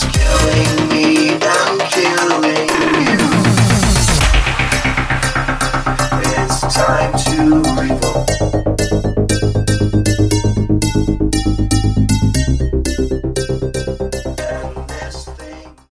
It's killing.